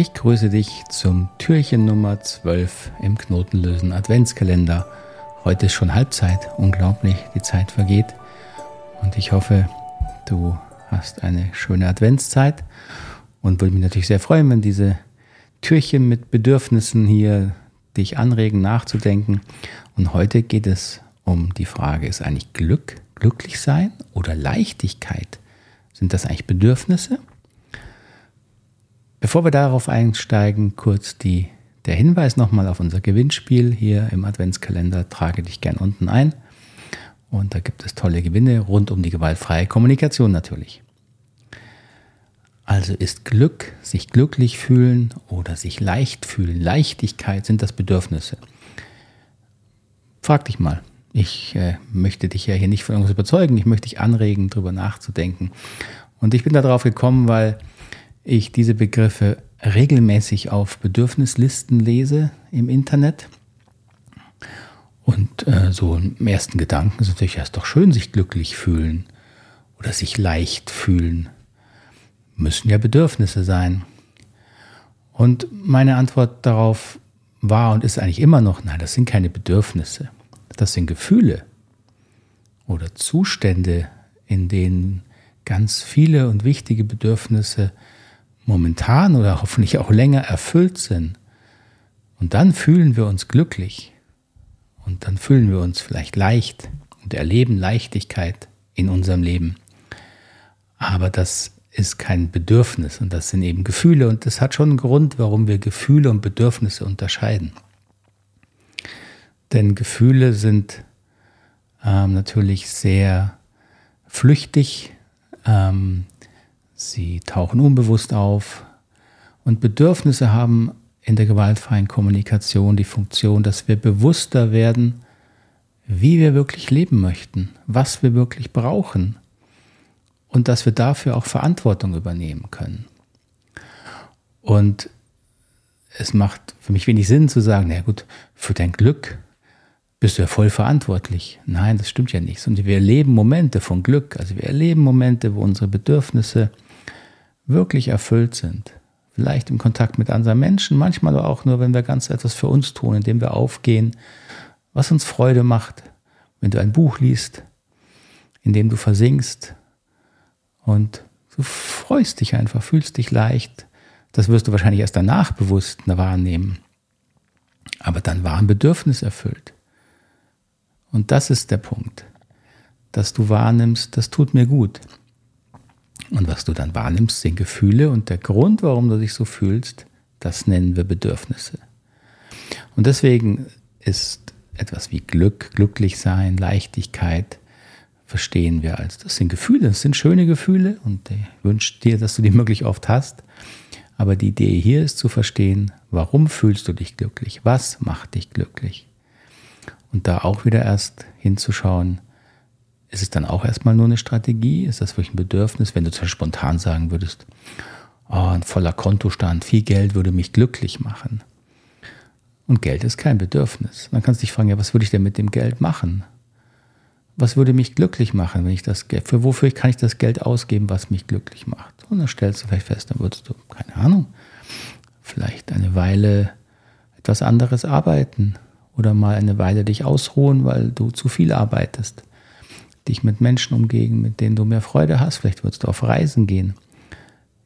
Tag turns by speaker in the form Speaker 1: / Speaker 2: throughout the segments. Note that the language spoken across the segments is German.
Speaker 1: Ich grüße dich zum Türchen Nummer 12 im Knotenlösen Adventskalender. Heute ist schon Halbzeit, unglaublich, die Zeit vergeht. Und ich hoffe, du hast eine schöne Adventszeit und würde mich natürlich sehr freuen, wenn diese Türchen mit Bedürfnissen hier dich anregen, nachzudenken. Und heute geht es um die Frage, ist eigentlich Glück, glücklich sein oder Leichtigkeit? Sind das eigentlich Bedürfnisse? Bevor wir darauf einsteigen, kurz die, der Hinweis nochmal auf unser Gewinnspiel hier im Adventskalender. Trage dich gern unten ein. Und da gibt es tolle Gewinne rund um die gewaltfreie Kommunikation natürlich. Also ist Glück, sich glücklich fühlen oder sich leicht fühlen, Leichtigkeit sind das Bedürfnisse. Frag dich mal. Ich äh, möchte dich ja hier nicht von irgendwas überzeugen, ich möchte dich anregen, darüber nachzudenken. Und ich bin darauf gekommen, weil ich diese Begriffe regelmäßig auf Bedürfnislisten lese im Internet. Und äh, so im ersten Gedanken ist natürlich, ist doch schön, sich glücklich fühlen oder sich leicht fühlen. Müssen ja Bedürfnisse sein. Und meine Antwort darauf war und ist eigentlich immer noch, nein, das sind keine Bedürfnisse. Das sind Gefühle oder Zustände, in denen ganz viele und wichtige Bedürfnisse momentan oder hoffentlich auch länger erfüllt sind. Und dann fühlen wir uns glücklich. Und dann fühlen wir uns vielleicht leicht und erleben Leichtigkeit in unserem Leben. Aber das ist kein Bedürfnis und das sind eben Gefühle und das hat schon einen Grund, warum wir Gefühle und Bedürfnisse unterscheiden. Denn Gefühle sind ähm, natürlich sehr flüchtig, ähm, Sie tauchen unbewusst auf und Bedürfnisse haben in der gewaltfreien Kommunikation die Funktion, dass wir bewusster werden, wie wir wirklich leben möchten, was wir wirklich brauchen und dass wir dafür auch Verantwortung übernehmen können. Und es macht für mich wenig Sinn zu sagen, na gut, für dein Glück bist du ja voll verantwortlich. Nein, das stimmt ja nicht. Und wir erleben Momente von Glück. Also wir erleben Momente, wo unsere Bedürfnisse wirklich erfüllt sind. Vielleicht im Kontakt mit anderen Menschen, manchmal aber auch nur, wenn wir ganz etwas für uns tun, indem wir aufgehen, was uns Freude macht, wenn du ein Buch liest, in dem du versinkst und du freust dich einfach, fühlst dich leicht. Das wirst du wahrscheinlich erst danach bewusst wahrnehmen. Aber dann war ein Bedürfnis erfüllt. Und das ist der Punkt, dass du wahrnimmst, das tut mir gut. Und was du dann wahrnimmst, sind Gefühle und der Grund, warum du dich so fühlst, das nennen wir Bedürfnisse. Und deswegen ist etwas wie Glück, glücklich sein, Leichtigkeit, verstehen wir als, das sind Gefühle, das sind schöne Gefühle und ich wünsche dir, dass du die möglich oft hast. Aber die Idee hier ist zu verstehen, warum fühlst du dich glücklich? Was macht dich glücklich? Und da auch wieder erst hinzuschauen, ist es dann auch erstmal nur eine Strategie? Ist das wirklich ein Bedürfnis, wenn du zwar spontan sagen würdest, oh, ein voller Kontostand, viel Geld würde mich glücklich machen? Und Geld ist kein Bedürfnis. Man kann sich fragen, ja, was würde ich denn mit dem Geld machen? Was würde mich glücklich machen, wenn ich das Geld, für wofür kann ich das Geld ausgeben, was mich glücklich macht? Und dann stellst du vielleicht fest, dann würdest du, keine Ahnung, vielleicht eine Weile etwas anderes arbeiten oder mal eine Weile dich ausruhen, weil du zu viel arbeitest dich mit Menschen umgehen, mit denen du mehr Freude hast. Vielleicht würdest du auf Reisen gehen.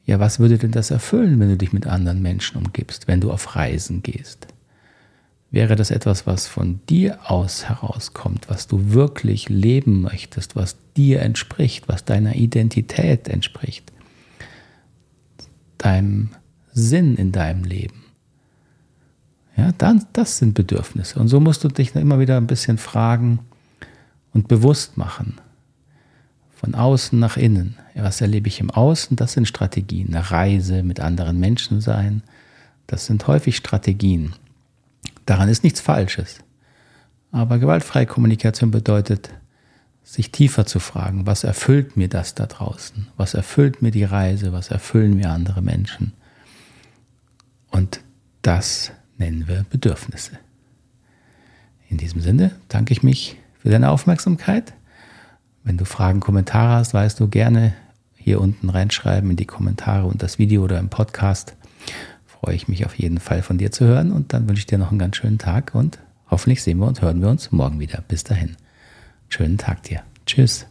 Speaker 1: Ja, was würde denn das erfüllen, wenn du dich mit anderen Menschen umgibst, wenn du auf Reisen gehst? Wäre das etwas, was von dir aus herauskommt, was du wirklich leben möchtest, was dir entspricht, was deiner Identität entspricht, deinem Sinn in deinem Leben? Ja, dann, das sind Bedürfnisse. Und so musst du dich immer wieder ein bisschen fragen, und bewusst machen. Von außen nach innen. Was erlebe ich im Außen? Das sind Strategien. Eine Reise mit anderen Menschen sein. Das sind häufig Strategien. Daran ist nichts Falsches. Aber gewaltfreie Kommunikation bedeutet, sich tiefer zu fragen, was erfüllt mir das da draußen? Was erfüllt mir die Reise? Was erfüllen mir andere Menschen? Und das nennen wir Bedürfnisse. In diesem Sinne danke ich mich für deine Aufmerksamkeit. Wenn du Fragen, Kommentare hast, weißt du gerne hier unten reinschreiben in die Kommentare und das Video oder im Podcast. Freue ich mich auf jeden Fall von dir zu hören und dann wünsche ich dir noch einen ganz schönen Tag und hoffentlich sehen wir und hören wir uns morgen wieder. Bis dahin. Schönen Tag dir. Tschüss.